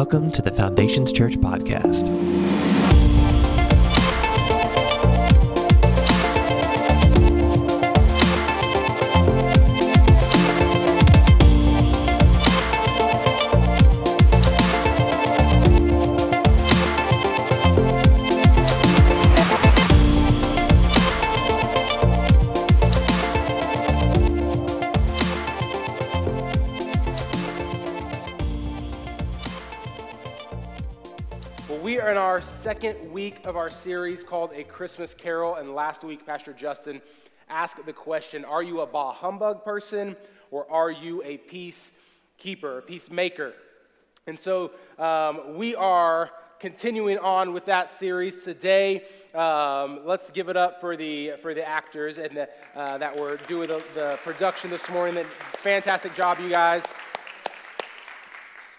Welcome to the Foundations Church podcast. Week of our series called A Christmas Carol, and last week, Pastor Justin asked the question Are you a bah humbug person, or are you a peacekeeper, a peacemaker? And so um, we are continuing on with that series today. Um, let's give it up for the for the actors and the, uh, that were doing the, the production this morning. Fantastic job, you guys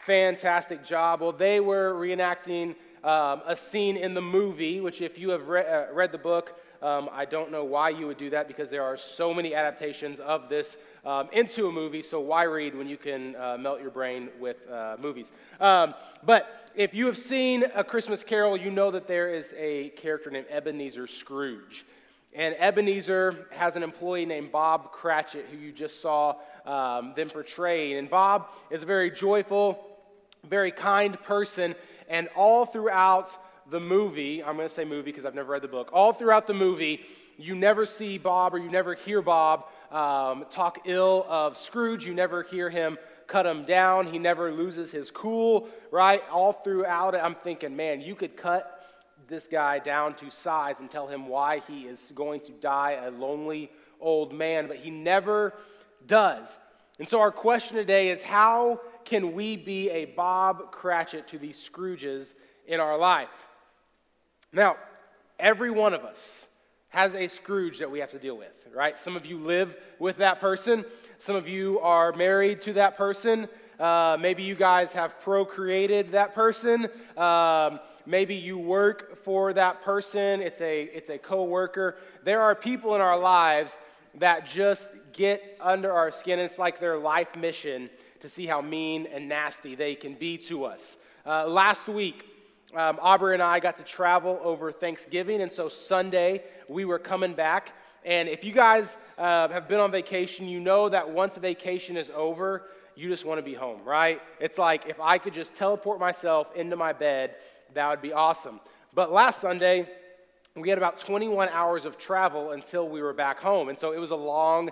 fantastic job. Well, they were reenacting um, a scene in the movie, which, if you have re- uh, read the book, um, I don't know why you would do that because there are so many adaptations of this um, into a movie. So, why read when you can uh, melt your brain with uh, movies? Um, but if you have seen A Christmas Carol, you know that there is a character named Ebenezer Scrooge. And Ebenezer has an employee named Bob Cratchit, who you just saw um, them portraying. And Bob is a very joyful, very kind person, and all throughout the movie, I'm going to say movie because I've never read the book, all throughout the movie, you never see Bob or you never hear Bob um, talk ill of Scrooge. You never hear him cut him down. He never loses his cool, right? All throughout it, I'm thinking, man, you could cut this guy down to size and tell him why he is going to die a lonely old man, but he never does. And so, our question today is how can we be a Bob Cratchit to these Scrooges in our life? Now, every one of us has a Scrooge that we have to deal with, right? Some of you live with that person, some of you are married to that person. Uh, maybe you guys have procreated that person. Um, maybe you work for that person. It's a it's a coworker. There are people in our lives that just get under our skin. It's like their life mission to see how mean and nasty they can be to us. Uh, last week, um, Aubrey and I got to travel over Thanksgiving, and so Sunday we were coming back. And if you guys uh, have been on vacation, you know that once vacation is over, you just want to be home, right? It's like if I could just teleport myself into my bed, that would be awesome. But last Sunday, we had about 21 hours of travel until we were back home. And so it was a long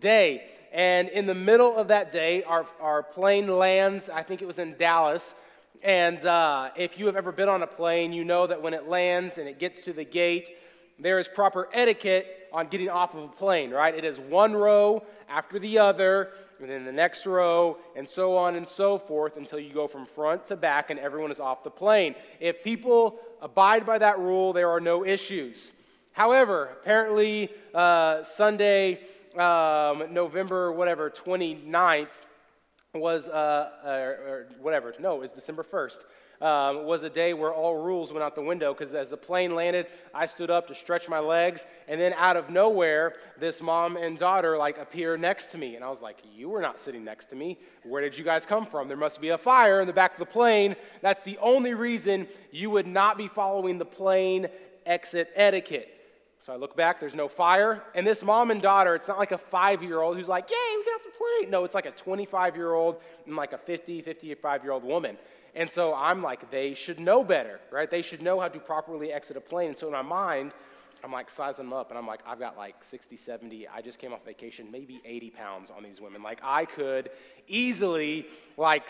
day. And in the middle of that day, our, our plane lands, I think it was in Dallas. And uh, if you have ever been on a plane, you know that when it lands and it gets to the gate, there is proper etiquette on getting off of a plane, right? It is one row after the other, and then the next row, and so on and so forth until you go from front to back and everyone is off the plane. If people abide by that rule, there are no issues. However, apparently, uh, Sunday, um, November, whatever, 29th, was, uh, uh, or whatever, no, it was December 1st, um, was a day where all rules went out the window because as the plane landed, I stood up to stretch my legs, and then out of nowhere, this mom and daughter like appear next to me. And I was like, You were not sitting next to me. Where did you guys come from? There must be a fire in the back of the plane. That's the only reason you would not be following the plane exit etiquette. So I look back, there's no fire. And this mom and daughter, it's not like a five year old who's like, Yay, we got the plane. No, it's like a 25 year old and like a 50, 55 year old woman. And so I'm like, they should know better, right? They should know how to properly exit a plane. And so in my mind, I'm like sizing them up, and I'm like, I've got like 60, 70. I just came off vacation, maybe 80 pounds on these women. Like, I could easily like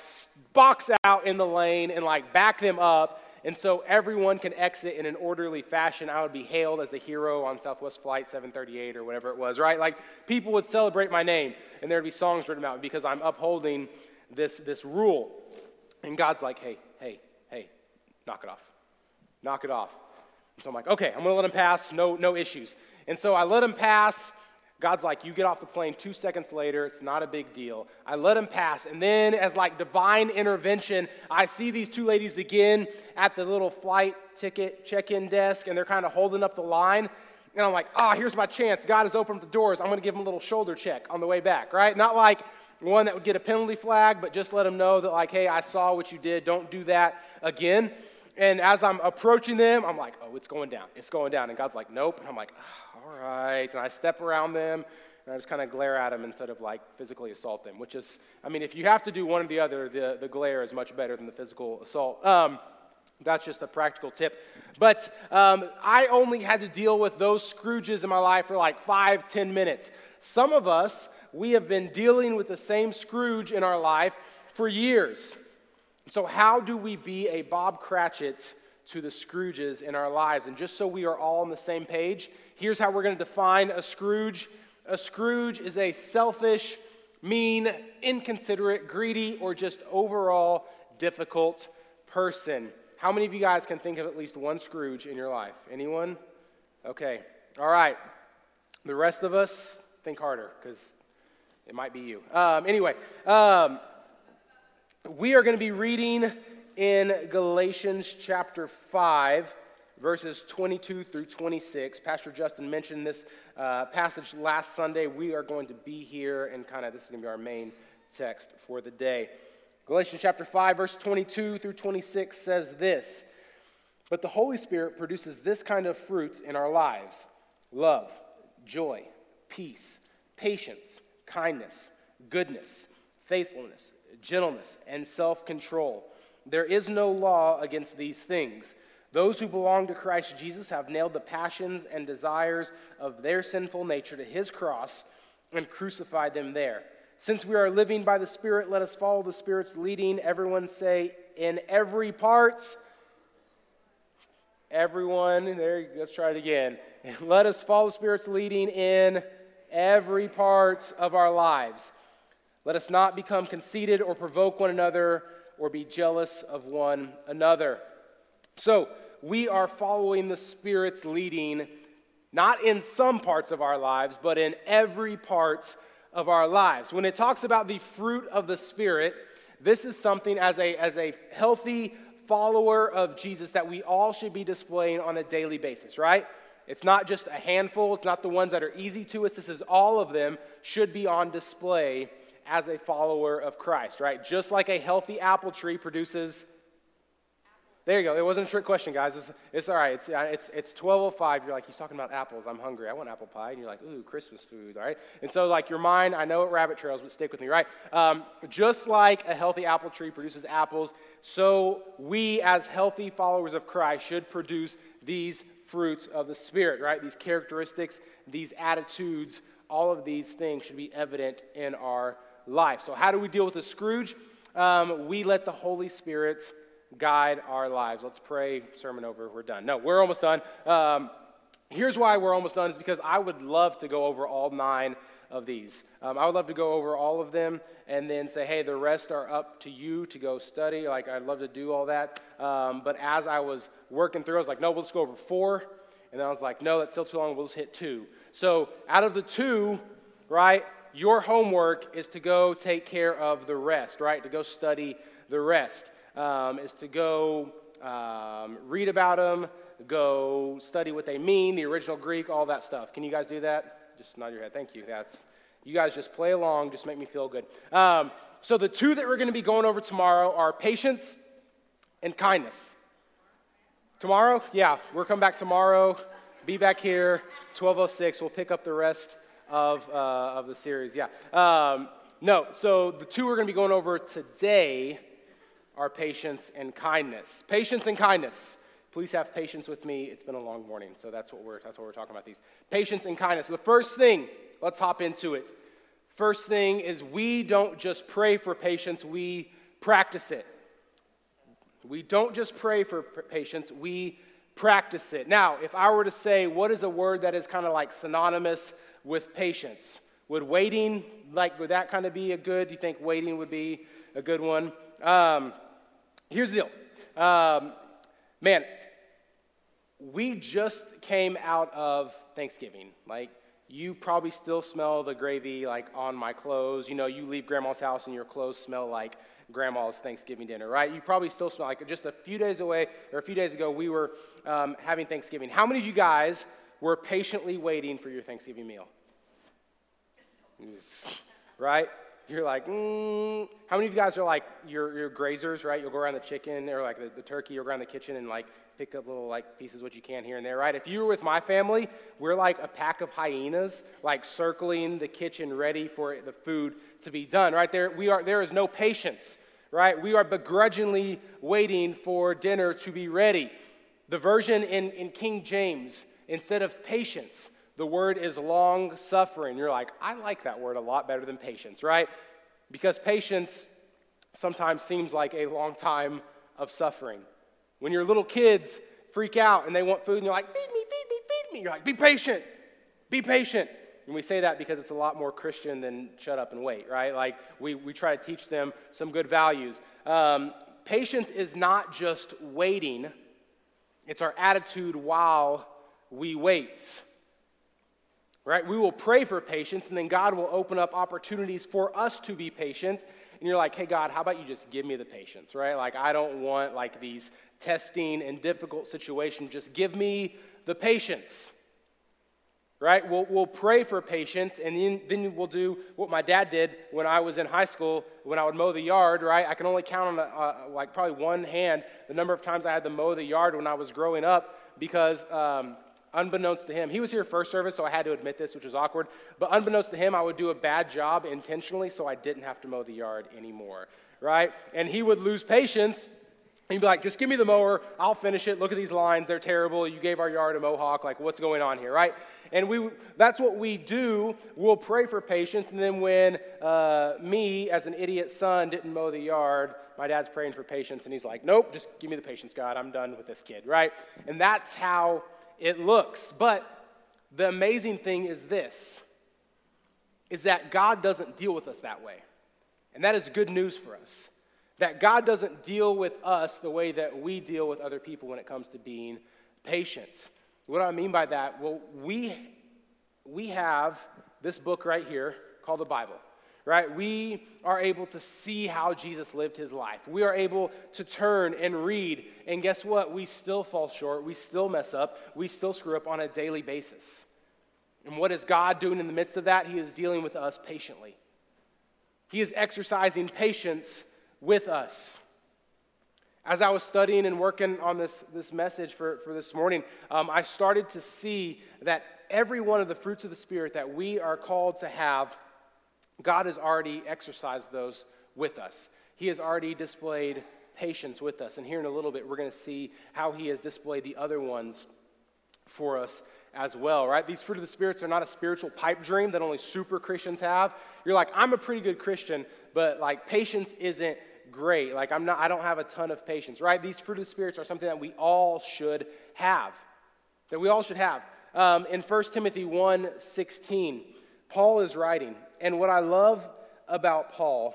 box out in the lane and like back them up and so everyone can exit in an orderly fashion. I would be hailed as a hero on Southwest Flight 738 or whatever it was, right? Like people would celebrate my name and there'd be songs written about me because I'm upholding this, this rule. And God's like, hey, hey, hey, knock it off. Knock it off. And so I'm like, okay, I'm gonna let him pass, no, no issues. And so I let him pass. God's like, you get off the plane two seconds later, it's not a big deal. I let him pass. And then, as like divine intervention, I see these two ladies again at the little flight ticket check in desk, and they're kind of holding up the line. And I'm like, ah, oh, here's my chance. God has opened the doors. I'm going to give them a little shoulder check on the way back, right? Not like one that would get a penalty flag, but just let them know that, like, hey, I saw what you did. Don't do that again. And as I'm approaching them, I'm like, oh, it's going down. It's going down. And God's like, nope. And I'm like, oh, all right. And I step around them and I just kind of glare at them instead of like physically assault them, which is, I mean, if you have to do one or the other, the, the glare is much better than the physical assault. Um, that's just a practical tip. But um, I only had to deal with those Scrooges in my life for like five, ten minutes. Some of us, we have been dealing with the same Scrooge in our life for years. So, how do we be a Bob Cratchit to the Scrooges in our lives? And just so we are all on the same page, here's how we're going to define a Scrooge a Scrooge is a selfish, mean, inconsiderate, greedy, or just overall difficult person. How many of you guys can think of at least one Scrooge in your life? Anyone? Okay. All right. The rest of us, think harder because it might be you. Um, anyway, um, we are going to be reading in Galatians chapter 5 verses 22 through 26. Pastor Justin mentioned this uh, passage last Sunday. We are going to be here, and kind of this is going to be our main text for the day. Galatians chapter 5, verse 22 through 26 says this But the Holy Spirit produces this kind of fruit in our lives love, joy, peace, patience, kindness, goodness, faithfulness, gentleness, and self control. There is no law against these things. Those who belong to Christ Jesus have nailed the passions and desires of their sinful nature to his cross and crucified them there. Since we are living by the Spirit, let us follow the Spirit's leading. Everyone say, in every part. Everyone, there, let's try it again. Let us follow the Spirit's leading in every part of our lives. Let us not become conceited or provoke one another or be jealous of one another. So, we are following the Spirit's leading, not in some parts of our lives, but in every part of our lives. When it talks about the fruit of the Spirit, this is something as a, as a healthy follower of Jesus that we all should be displaying on a daily basis, right? It's not just a handful, it's not the ones that are easy to us. This is all of them should be on display as a follower of Christ, right? Just like a healthy apple tree produces there you go. It wasn't a trick question, guys. It's, it's all right. It's, it's, it's 12.05. You're like, he's talking about apples. I'm hungry. I want apple pie. And you're like, ooh, Christmas food, all right? And so, like, your mind, I know it rabbit trails, but stick with me, right? Um, just like a healthy apple tree produces apples, so we, as healthy followers of Christ, should produce these fruits of the Spirit, right? These characteristics, these attitudes, all of these things should be evident in our life. So, how do we deal with the Scrooge? Um, we let the Holy Spirit guide our lives. Let's pray, sermon over, we're done. No, we're almost done. Um, here's why we're almost done is because I would love to go over all nine of these. Um, I would love to go over all of them and then say, hey, the rest are up to you to go study. Like, I'd love to do all that. Um, but as I was working through, I was like, no, we'll just go over four. And then I was like, no, that's still too long. We'll just hit two. So out of the two, right, your homework is to go take care of the rest, right? To go study the rest um, is to go um, read about them, go study what they mean, the original Greek, all that stuff. Can you guys do that? Just nod your head. Thank you. That's you guys just play along, just make me feel good. Um, so the two that we're going to be going over tomorrow are patience and kindness. Tomorrow, yeah, we're coming back tomorrow. Be back here, 1206. We'll pick up the rest of, uh, of the series. Yeah. Um, no, so the two we're going to be going over today are patience and kindness. Patience and kindness. Please have patience with me. It's been a long morning, so that's what we're, that's what we're talking about these. Patience and kindness. the first thing, let's hop into it. First thing is we don't just pray for patience, we practice it. We don't just pray for patience, we practice it. Now, if I were to say, what is a word that is kind of like synonymous with patience? Would waiting, like, would that kind of be a good? Do you think waiting would be a good one? Um, Here's the deal. Um, man, we just came out of Thanksgiving. Like, you probably still smell the gravy like on my clothes. You know, you leave grandma's house and your clothes smell like grandma's Thanksgiving dinner, right? You probably still smell like just a few days away or a few days ago, we were um, having Thanksgiving. How many of you guys were patiently waiting for your Thanksgiving meal? Right? You're like, mm. how many of you guys are like, you're, you're grazers, right? You'll go around the chicken or like the, the turkey, you'll go around the kitchen and like pick up little like pieces what you can here and there, right? If you were with my family, we're like a pack of hyenas, like circling the kitchen ready for the food to be done, right? There, we are, there is no patience, right? We are begrudgingly waiting for dinner to be ready. The version in, in King James, instead of patience, the word is long suffering. You're like, I like that word a lot better than patience, right? Because patience sometimes seems like a long time of suffering. When your little kids freak out and they want food and you're like, feed me, feed me, feed me, you're like, be patient, be patient. And we say that because it's a lot more Christian than shut up and wait, right? Like we, we try to teach them some good values. Um, patience is not just waiting, it's our attitude while we wait right? We will pray for patience, and then God will open up opportunities for us to be patient. And you're like, hey, God, how about you just give me the patience, right? Like, I don't want like these testing and difficult situations. Just give me the patience, right? We'll, we'll pray for patience, and then, then we'll do what my dad did when I was in high school when I would mow the yard, right? I can only count on like probably one hand the number of times I had to mow the yard when I was growing up because. Um, unbeknownst to him, he was here first service, so I had to admit this, which was awkward. But unbeknownst to him, I would do a bad job intentionally so I didn't have to mow the yard anymore, right? And he would lose patience. He'd be like, just give me the mower, I'll finish it. Look at these lines, they're terrible. You gave our yard a mohawk, like what's going on here, right? And we, that's what we do. We'll pray for patience. And then when uh, me, as an idiot son, didn't mow the yard, my dad's praying for patience. And he's like, nope, just give me the patience, God. I'm done with this kid, right? And that's how it looks. But the amazing thing is this is that God doesn't deal with us that way. And that is good news for us. That God doesn't deal with us the way that we deal with other people when it comes to being patient. What do I mean by that? Well, we, we have this book right here called the Bible right? We are able to see how Jesus lived his life. We are able to turn and read, and guess what? We still fall short. We still mess up. We still screw up on a daily basis. And what is God doing in the midst of that? He is dealing with us patiently. He is exercising patience with us. As I was studying and working on this, this message for, for this morning, um, I started to see that every one of the fruits of the Spirit that we are called to have God has already exercised those with us. He has already displayed patience with us. And here in a little bit, we're going to see how He has displayed the other ones for us as well, right? These fruit of the spirits are not a spiritual pipe dream that only super Christians have. You're like, I'm a pretty good Christian, but like patience isn't great. Like I'm not I don't have a ton of patience, right? These fruit of the spirits are something that we all should have. That we all should have. Um, in 1 Timothy 1 16, Paul is writing, and what I love about Paul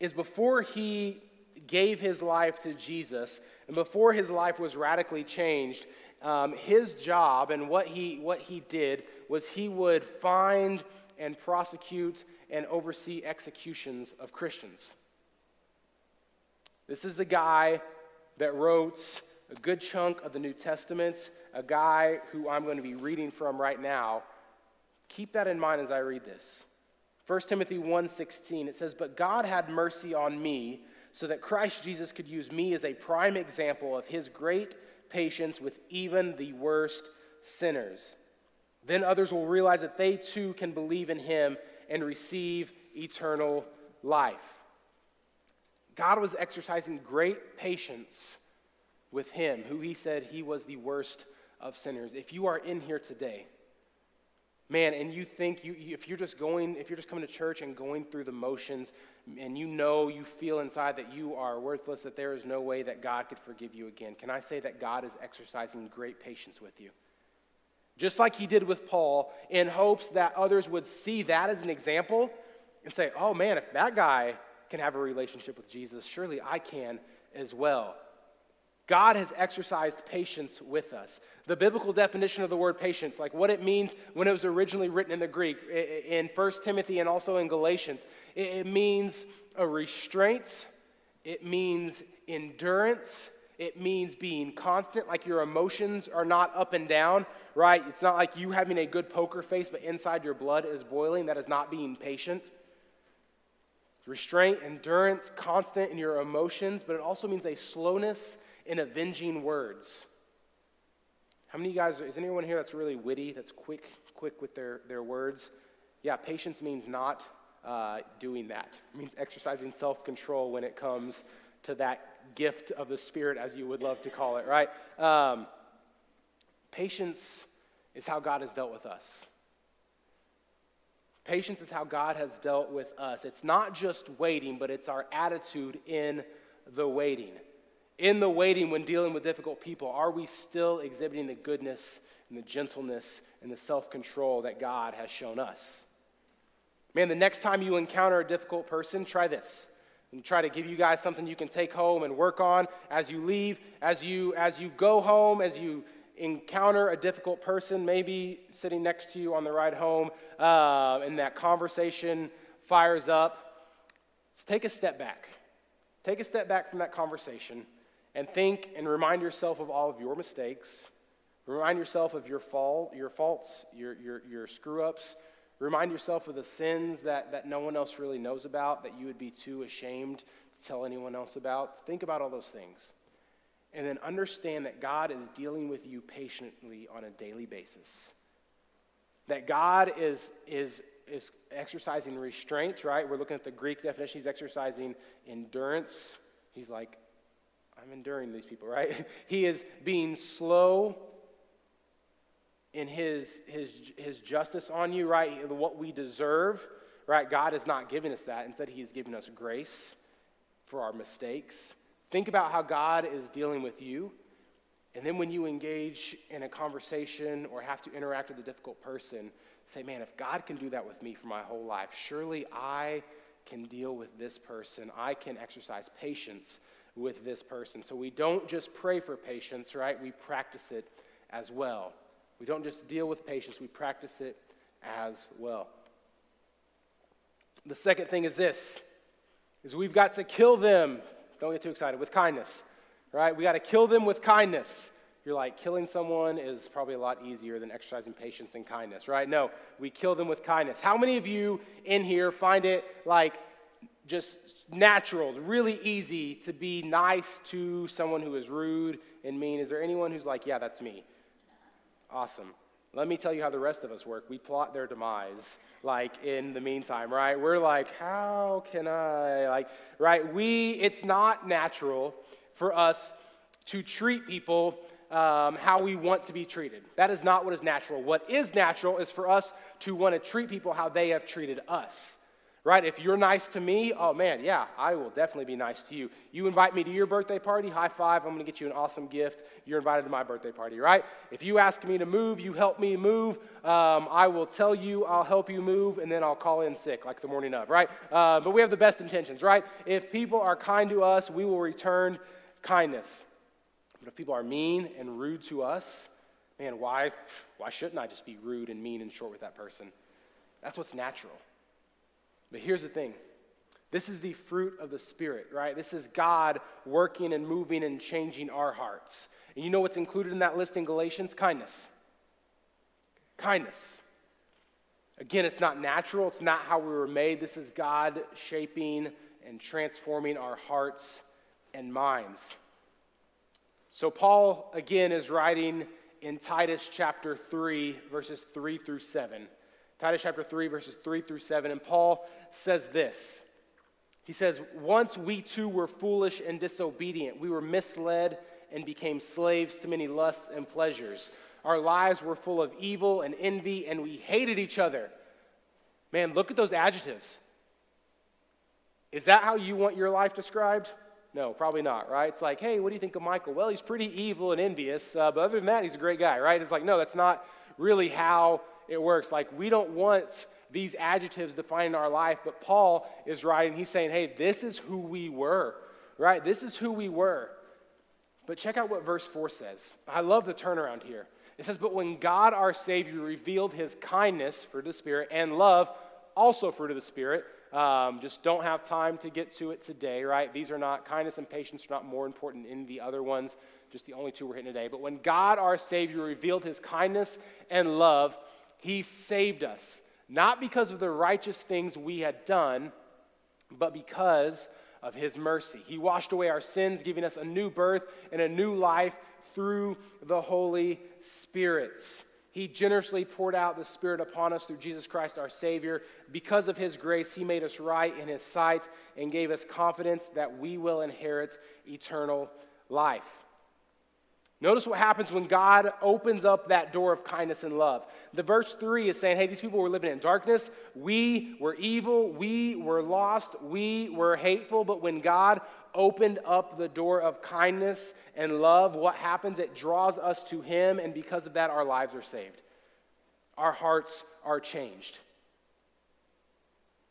is before he gave his life to Jesus, and before his life was radically changed, um, his job and what he, what he did was he would find and prosecute and oversee executions of Christians. This is the guy that wrote a good chunk of the New Testament, a guy who I'm going to be reading from right now. Keep that in mind as I read this. 1 Timothy 1:16 it says but God had mercy on me so that Christ Jesus could use me as a prime example of his great patience with even the worst sinners. Then others will realize that they too can believe in him and receive eternal life. God was exercising great patience with him, who he said he was the worst of sinners. If you are in here today, man and you think you, if you're just going if you're just coming to church and going through the motions and you know you feel inside that you are worthless that there is no way that god could forgive you again. Can i say that god is exercising great patience with you? Just like he did with paul in hopes that others would see that as an example and say oh man if that guy can have a relationship with jesus surely i can as well God has exercised patience with us. The biblical definition of the word patience, like what it means when it was originally written in the Greek, in 1 Timothy and also in Galatians, it means a restraint, it means endurance, it means being constant, like your emotions are not up and down, right? It's not like you having a good poker face, but inside your blood is boiling. That is not being patient. Restraint, endurance, constant in your emotions, but it also means a slowness in avenging words. How many of you guys, is anyone here that's really witty, that's quick, quick with their, their words? Yeah, patience means not uh, doing that. It means exercising self control when it comes to that gift of the Spirit, as you would love to call it, right? Um, patience is how God has dealt with us. Patience is how God has dealt with us. It's not just waiting, but it's our attitude in the waiting. In the waiting, when dealing with difficult people, are we still exhibiting the goodness and the gentleness and the self control that God has shown us? Man, the next time you encounter a difficult person, try this. And try to give you guys something you can take home and work on as you leave, as you as you go home, as you encounter a difficult person, maybe sitting next to you on the ride home, uh, and that conversation fires up. Let's take a step back. Take a step back from that conversation and think and remind yourself of all of your mistakes. Remind yourself of your fault, your faults, your, your, your screw ups, Remind yourself of the sins that, that no one else really knows about, that you would be too ashamed to tell anyone else about. Think about all those things. And then understand that God is dealing with you patiently on a daily basis. That God is, is, is exercising restraint, right? We're looking at the Greek definition. He's exercising endurance. He's like, I'm enduring these people, right? he is being slow in his, his, his justice on you, right? What we deserve, right? God is not giving us that. Instead, he is giving us grace for our mistakes. Think about how God is dealing with you. And then when you engage in a conversation or have to interact with a difficult person, say, man, if God can do that with me for my whole life, surely I can deal with this person. I can exercise patience with this person. So we don't just pray for patience, right? We practice it as well. We don't just deal with patience, we practice it as well. The second thing is this is we've got to kill them. Don't get too excited with kindness. Right? We got to kill them with kindness. You're like, killing someone is probably a lot easier than exercising patience and kindness, right? No, we kill them with kindness. How many of you in here find it like just natural, really easy to be nice to someone who is rude and mean? Is there anyone who's like, yeah, that's me? Awesome. Let me tell you how the rest of us work. We plot their demise, like in the meantime, right? We're like, how can I, like, right? We, it's not natural for us to treat people um, how we want to be treated. That is not what is natural. What is natural is for us to want to treat people how they have treated us right? If you're nice to me, oh man, yeah, I will definitely be nice to you. You invite me to your birthday party, high five, I'm gonna get you an awesome gift. You're invited to my birthday party, right? If you ask me to move, you help me move, um, I will tell you I'll help you move, and then I'll call in sick like the morning of, right? Uh, but we have the best intentions, right? If people are kind to us, we will return kindness. But if people are mean and rude to us, man, why, why shouldn't I just be rude and mean and short with that person? That's what's natural. But here's the thing this is the fruit of the Spirit, right? This is God working and moving and changing our hearts. And you know what's included in that list in Galatians? Kindness. Kindness. Again, it's not natural, it's not how we were made. This is God shaping and transforming our hearts and minds. So, Paul, again, is writing in Titus chapter 3, verses 3 through 7. Titus chapter 3, verses 3 through 7. And Paul says this He says, Once we too were foolish and disobedient. We were misled and became slaves to many lusts and pleasures. Our lives were full of evil and envy, and we hated each other. Man, look at those adjectives. Is that how you want your life described? No, probably not, right? It's like, hey, what do you think of Michael? Well, he's pretty evil and envious, uh, but other than that, he's a great guy, right? It's like, no, that's not really how it works. Like, we don't want these adjectives defining our life, but Paul is writing, he's saying, hey, this is who we were, right? This is who we were. But check out what verse 4 says. I love the turnaround here. It says, But when God our Savior revealed his kindness, fruit of the Spirit, and love, also fruit of the Spirit, um, just don't have time to get to it today, right? These are not, kindness and patience are not more important than the other ones, just the only two we're hitting today. But when God our Savior revealed his kindness and love, he saved us, not because of the righteous things we had done, but because of his mercy. He washed away our sins, giving us a new birth and a new life through the Holy Spirit. He generously poured out the Spirit upon us through Jesus Christ our Savior. Because of His grace, He made us right in His sight and gave us confidence that we will inherit eternal life. Notice what happens when God opens up that door of kindness and love. The verse 3 is saying, hey, these people were living in darkness. We were evil. We were lost. We were hateful. But when God opened up the door of kindness and love, what happens? It draws us to Him, and because of that, our lives are saved. Our hearts are changed.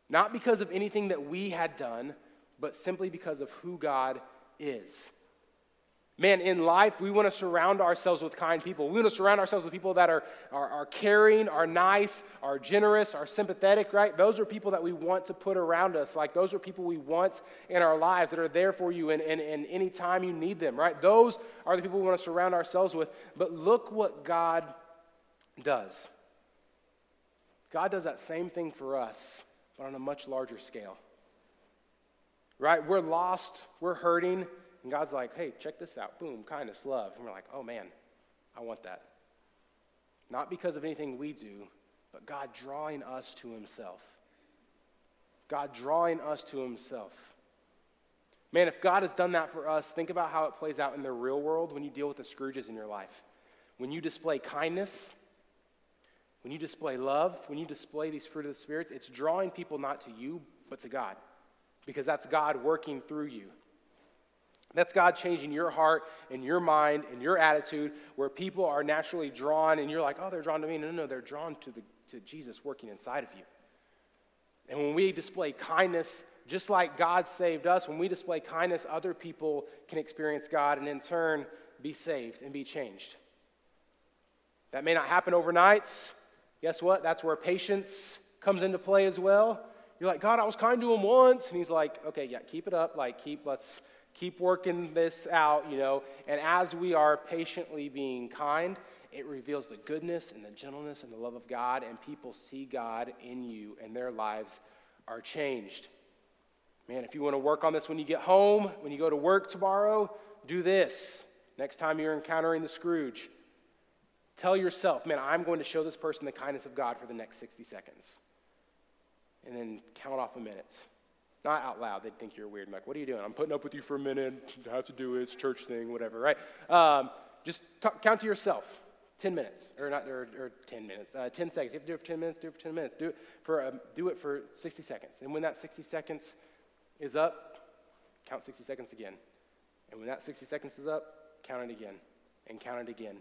Not because of anything that we had done, but simply because of who God is. Man, in life, we want to surround ourselves with kind people. We want to surround ourselves with people that are, are, are, caring, are nice, are generous, are sympathetic, right? Those are people that we want to put around us. Like, those are people we want in our lives that are there for you and, and, and any time you need them, right? Those are the people we want to surround ourselves with. But look what God does. God does that same thing for us, but on a much larger scale. Right? We're lost, we're hurting and God's like, hey, check this out. Boom, kindness, love. And we're like, oh man, I want that. Not because of anything we do, but God drawing us to Himself. God drawing us to Himself. Man, if God has done that for us, think about how it plays out in the real world when you deal with the Scrooges in your life. When you display kindness, when you display love, when you display these fruit of the spirits, it's drawing people not to you, but to God. Because that's God working through you. That's God changing your heart and your mind and your attitude where people are naturally drawn and you're like, oh, they're drawn to me. No, no, no, they're drawn to, the, to Jesus working inside of you. And when we display kindness, just like God saved us, when we display kindness, other people can experience God and in turn be saved and be changed. That may not happen overnight. Guess what? That's where patience comes into play as well. You're like, God, I was kind to him once. And he's like, okay, yeah, keep it up. Like, keep, let's keep working this out, you know. And as we are patiently being kind, it reveals the goodness and the gentleness and the love of God, and people see God in you, and their lives are changed. Man, if you want to work on this when you get home, when you go to work tomorrow, do this. Next time you're encountering the Scrooge, tell yourself, man, I'm going to show this person the kindness of God for the next 60 seconds. And then count off the minutes. Not out loud. They'd think you're weird. I'm like, what are you doing? I'm putting up with you for a minute. I have to do it. It's church thing, whatever, right? Um, just count to yourself. 10 minutes, or not, or, or 10 minutes, uh, 10 seconds. You have to do it for 10 minutes, do it for 10 minutes. Do it for, um, do it for 60 seconds. And when that 60 seconds is up, count 60 seconds again. And when that 60 seconds is up, count it again and count it again.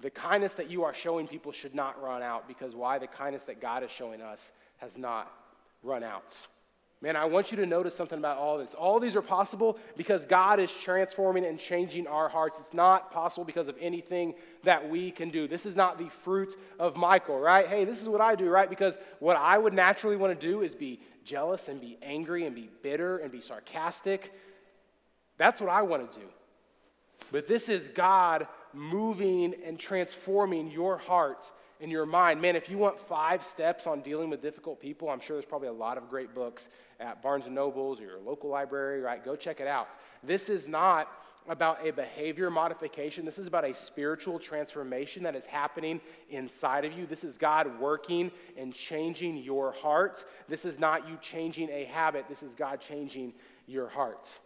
The kindness that you are showing people should not run out because why? The kindness that God is showing us has not run out. Man, I want you to notice something about all this. All these are possible because God is transforming and changing our hearts. It's not possible because of anything that we can do. This is not the fruit of Michael, right? Hey, this is what I do, right? Because what I would naturally want to do is be jealous and be angry and be bitter and be sarcastic. That's what I want to do. But this is God moving and transforming your heart in your mind. Man, if you want five steps on dealing with difficult people, I'm sure there's probably a lot of great books at Barnes and Nobles or your local library, right? Go check it out. This is not about a behavior modification. This is about a spiritual transformation that is happening inside of you. This is God working and changing your heart. This is not you changing a habit. This is God changing your heart.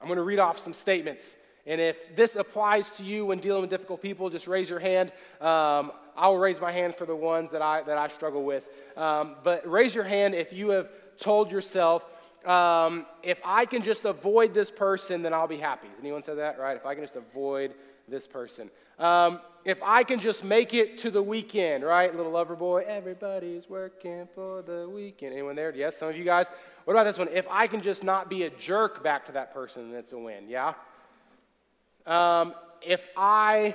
I'm going to read off some statements and if this applies to you when dealing with difficult people, just raise your hand. Um, I will raise my hand for the ones that I, that I struggle with. Um, but raise your hand if you have told yourself, um, if I can just avoid this person, then I'll be happy. Has anyone said that, right? If I can just avoid this person. Um, if I can just make it to the weekend, right? Little Loverboy, everybody's working for the weekend. Anyone there? Yes, some of you guys. What about this one? If I can just not be a jerk back to that person, then it's a win. Yeah? Um, if I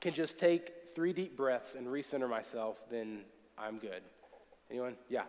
can just take three deep breaths and recenter myself, then I'm good. Anyone? Yeah.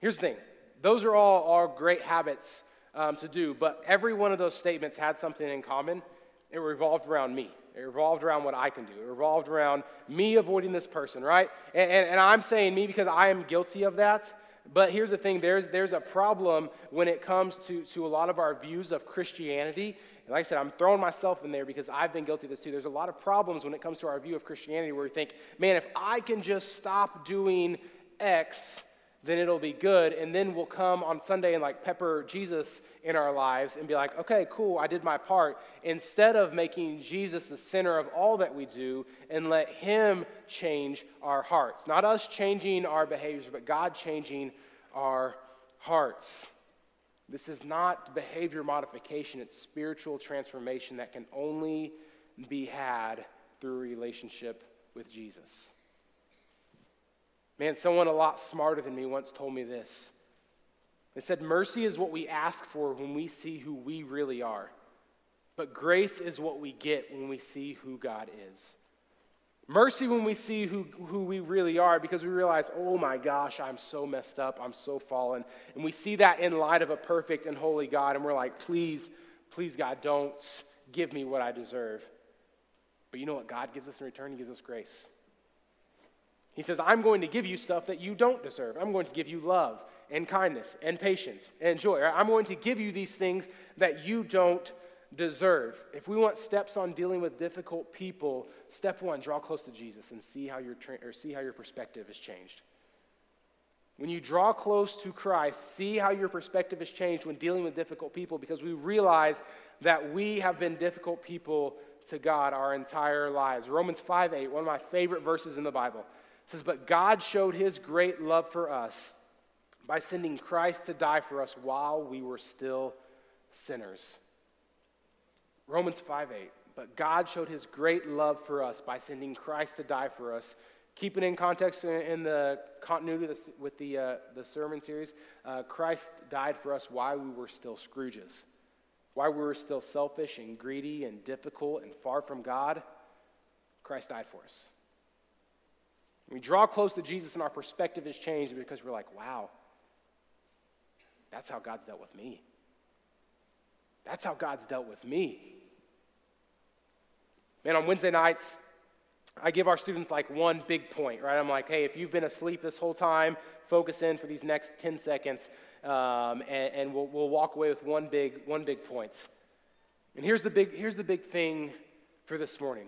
Here's the thing those are all, all great habits um, to do, but every one of those statements had something in common. It revolved around me. It revolved around what I can do. It revolved around me avoiding this person, right? And, and, and I'm saying me because I am guilty of that. But here's the thing there's, there's a problem when it comes to, to a lot of our views of Christianity. And like I said, I'm throwing myself in there because I've been guilty of this too. There's a lot of problems when it comes to our view of Christianity where we think, man, if I can just stop doing X, then it'll be good. And then we'll come on Sunday and like pepper Jesus in our lives and be like, okay, cool, I did my part. Instead of making Jesus the center of all that we do and let Him change our hearts. Not us changing our behaviors, but God changing our hearts. This is not behavior modification, it's spiritual transformation that can only be had through a relationship with Jesus. Man, someone a lot smarter than me once told me this. They said, Mercy is what we ask for when we see who we really are, but grace is what we get when we see who God is. Mercy when we see who, who we really are because we realize, oh my gosh, I'm so messed up, I'm so fallen. And we see that in light of a perfect and holy God, and we're like, please, please, God, don't give me what I deserve. But you know what God gives us in return? He gives us grace. He says, I'm going to give you stuff that you don't deserve. I'm going to give you love and kindness and patience and joy. I'm going to give you these things that you don't deserve. If we want steps on dealing with difficult people, step one, draw close to Jesus and see how your, tra- or see how your perspective has changed. When you draw close to Christ, see how your perspective has changed when dealing with difficult people because we realize that we have been difficult people to God our entire lives. Romans 5 8, one of my favorite verses in the Bible says, But God showed his great love for us by sending Christ to die for us while we were still sinners. Romans 5 8. But God showed his great love for us by sending Christ to die for us. Keeping in context in the continuity with the, uh, the sermon series, uh, Christ died for us while we were still Scrooges, while we were still selfish and greedy and difficult and far from God. Christ died for us. We draw close to Jesus and our perspective is changed because we're like, wow, that's how God's dealt with me. That's how God's dealt with me. Man, on Wednesday nights, I give our students like one big point, right? I'm like, hey, if you've been asleep this whole time, focus in for these next 10 seconds, um, and, and we'll, we'll walk away with one big, one big point. And here's the big, here's the big thing for this morning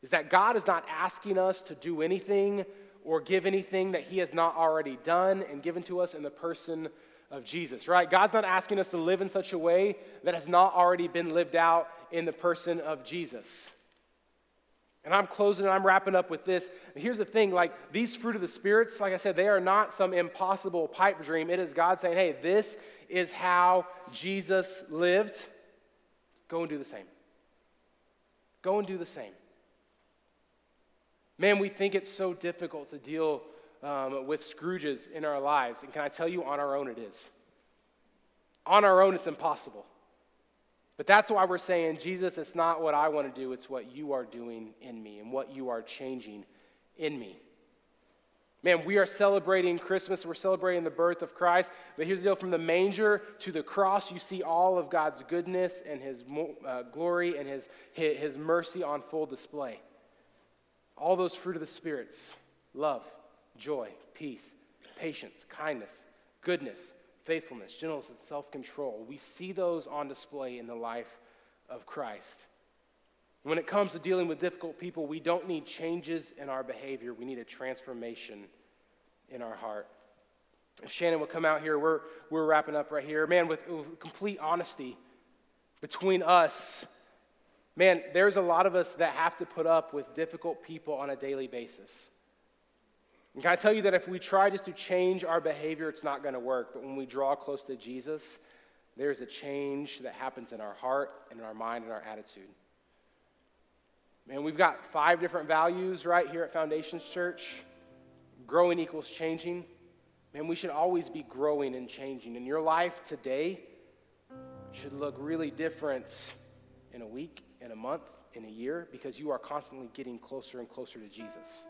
is that God is not asking us to do anything or give anything that he has not already done and given to us in the person of Jesus, right? God's not asking us to live in such a way that has not already been lived out in the person of Jesus. And I'm closing and I'm wrapping up with this. Here's the thing like these fruit of the spirits, like I said, they are not some impossible pipe dream. It is God saying, hey, this is how Jesus lived. Go and do the same. Go and do the same. Man, we think it's so difficult to deal um, with Scrooges in our lives. And can I tell you, on our own, it is. On our own, it's impossible. But that's why we're saying, Jesus, it's not what I want to do, it's what you are doing in me and what you are changing in me. Man, we are celebrating Christmas. We're celebrating the birth of Christ. But here's the deal from the manger to the cross, you see all of God's goodness and his uh, glory and his, his mercy on full display. All those fruit of the spirits love, joy, peace, patience, kindness, goodness, faithfulness, gentleness, and self control. We see those on display in the life of Christ. When it comes to dealing with difficult people, we don't need changes in our behavior, we need a transformation in our heart. If Shannon would come out here, we're, we're wrapping up right here. Man, with, with complete honesty between us Man, there's a lot of us that have to put up with difficult people on a daily basis. And can I tell you that if we try just to change our behavior, it's not going to work. But when we draw close to Jesus, there's a change that happens in our heart and in our mind and our attitude. Man, we've got five different values right here at Foundations Church. Growing equals changing. Man, we should always be growing and changing. And your life today should look really different in a week, in a month, in a year, because you are constantly getting closer and closer to Jesus.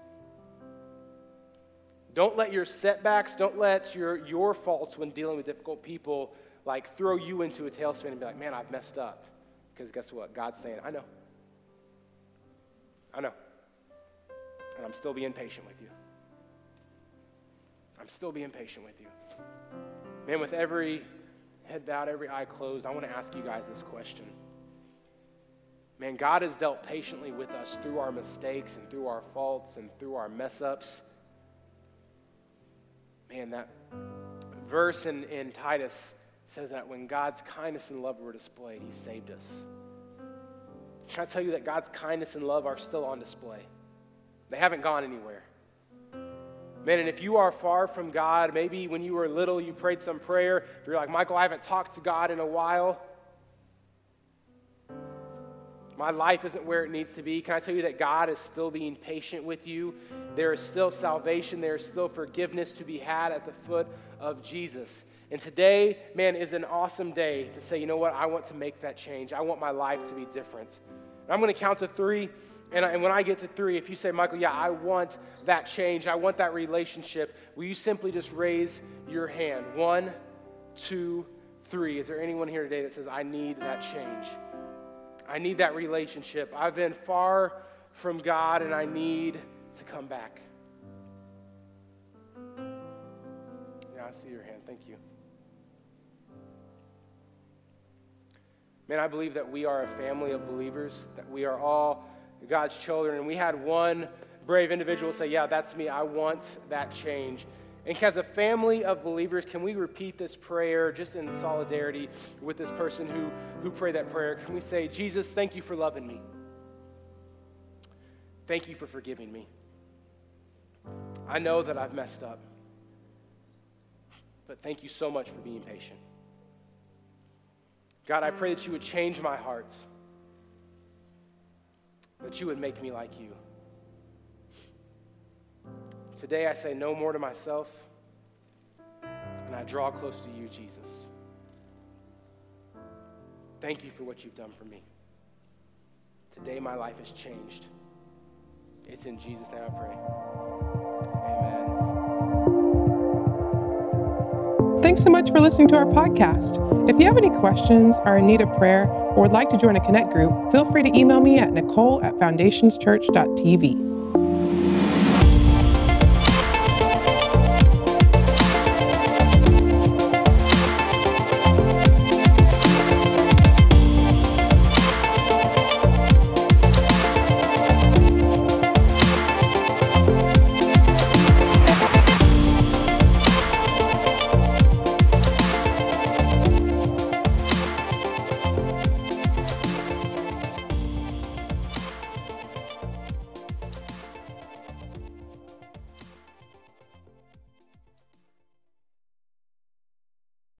Don't let your setbacks, don't let your, your faults when dealing with difficult people like throw you into a tailspin and be like, man, I've messed up. Because guess what? God's saying, I know. I know. And I'm still being patient with you. I'm still being patient with you. Man, with every head bowed, every eye closed, I want to ask you guys this question. Man, God has dealt patiently with us through our mistakes and through our faults and through our mess ups. Man, that verse in, in Titus says that when God's kindness and love were displayed, He saved us. Can I tell you that God's kindness and love are still on display? They haven't gone anywhere. Man, and if you are far from God, maybe when you were little you prayed some prayer, you're like, Michael, I haven't talked to God in a while. My life isn't where it needs to be. Can I tell you that God is still being patient with you? There is still salvation, there is still forgiveness to be had at the foot of Jesus. And today, man, is an awesome day to say, you know what? I want to make that change. I want my life to be different. I'm going to count to three. And, and when I get to three, if you say, Michael, yeah, I want that change, I want that relationship, will you simply just raise your hand? One, two, three. Is there anyone here today that says, I need that change? I need that relationship. I've been far from God and I need to come back. Yeah, I see your hand. Thank you. Man, I believe that we are a family of believers, that we are all God's children. And we had one brave individual say, Yeah, that's me. I want that change. And as a family of believers, can we repeat this prayer just in solidarity with this person who, who prayed that prayer? Can we say, Jesus, thank you for loving me? Thank you for forgiving me. I know that I've messed up, but thank you so much for being patient. God, I pray that you would change my heart that you would make me like you. Today I say no more to myself, and I draw close to you, Jesus. Thank you for what you've done for me. Today my life has changed. It's in Jesus' name I pray. Amen. Thanks so much for listening to our podcast. If you have any questions, are in need of prayer, or would like to join a Connect group, feel free to email me at nicole at foundationschurch.tv.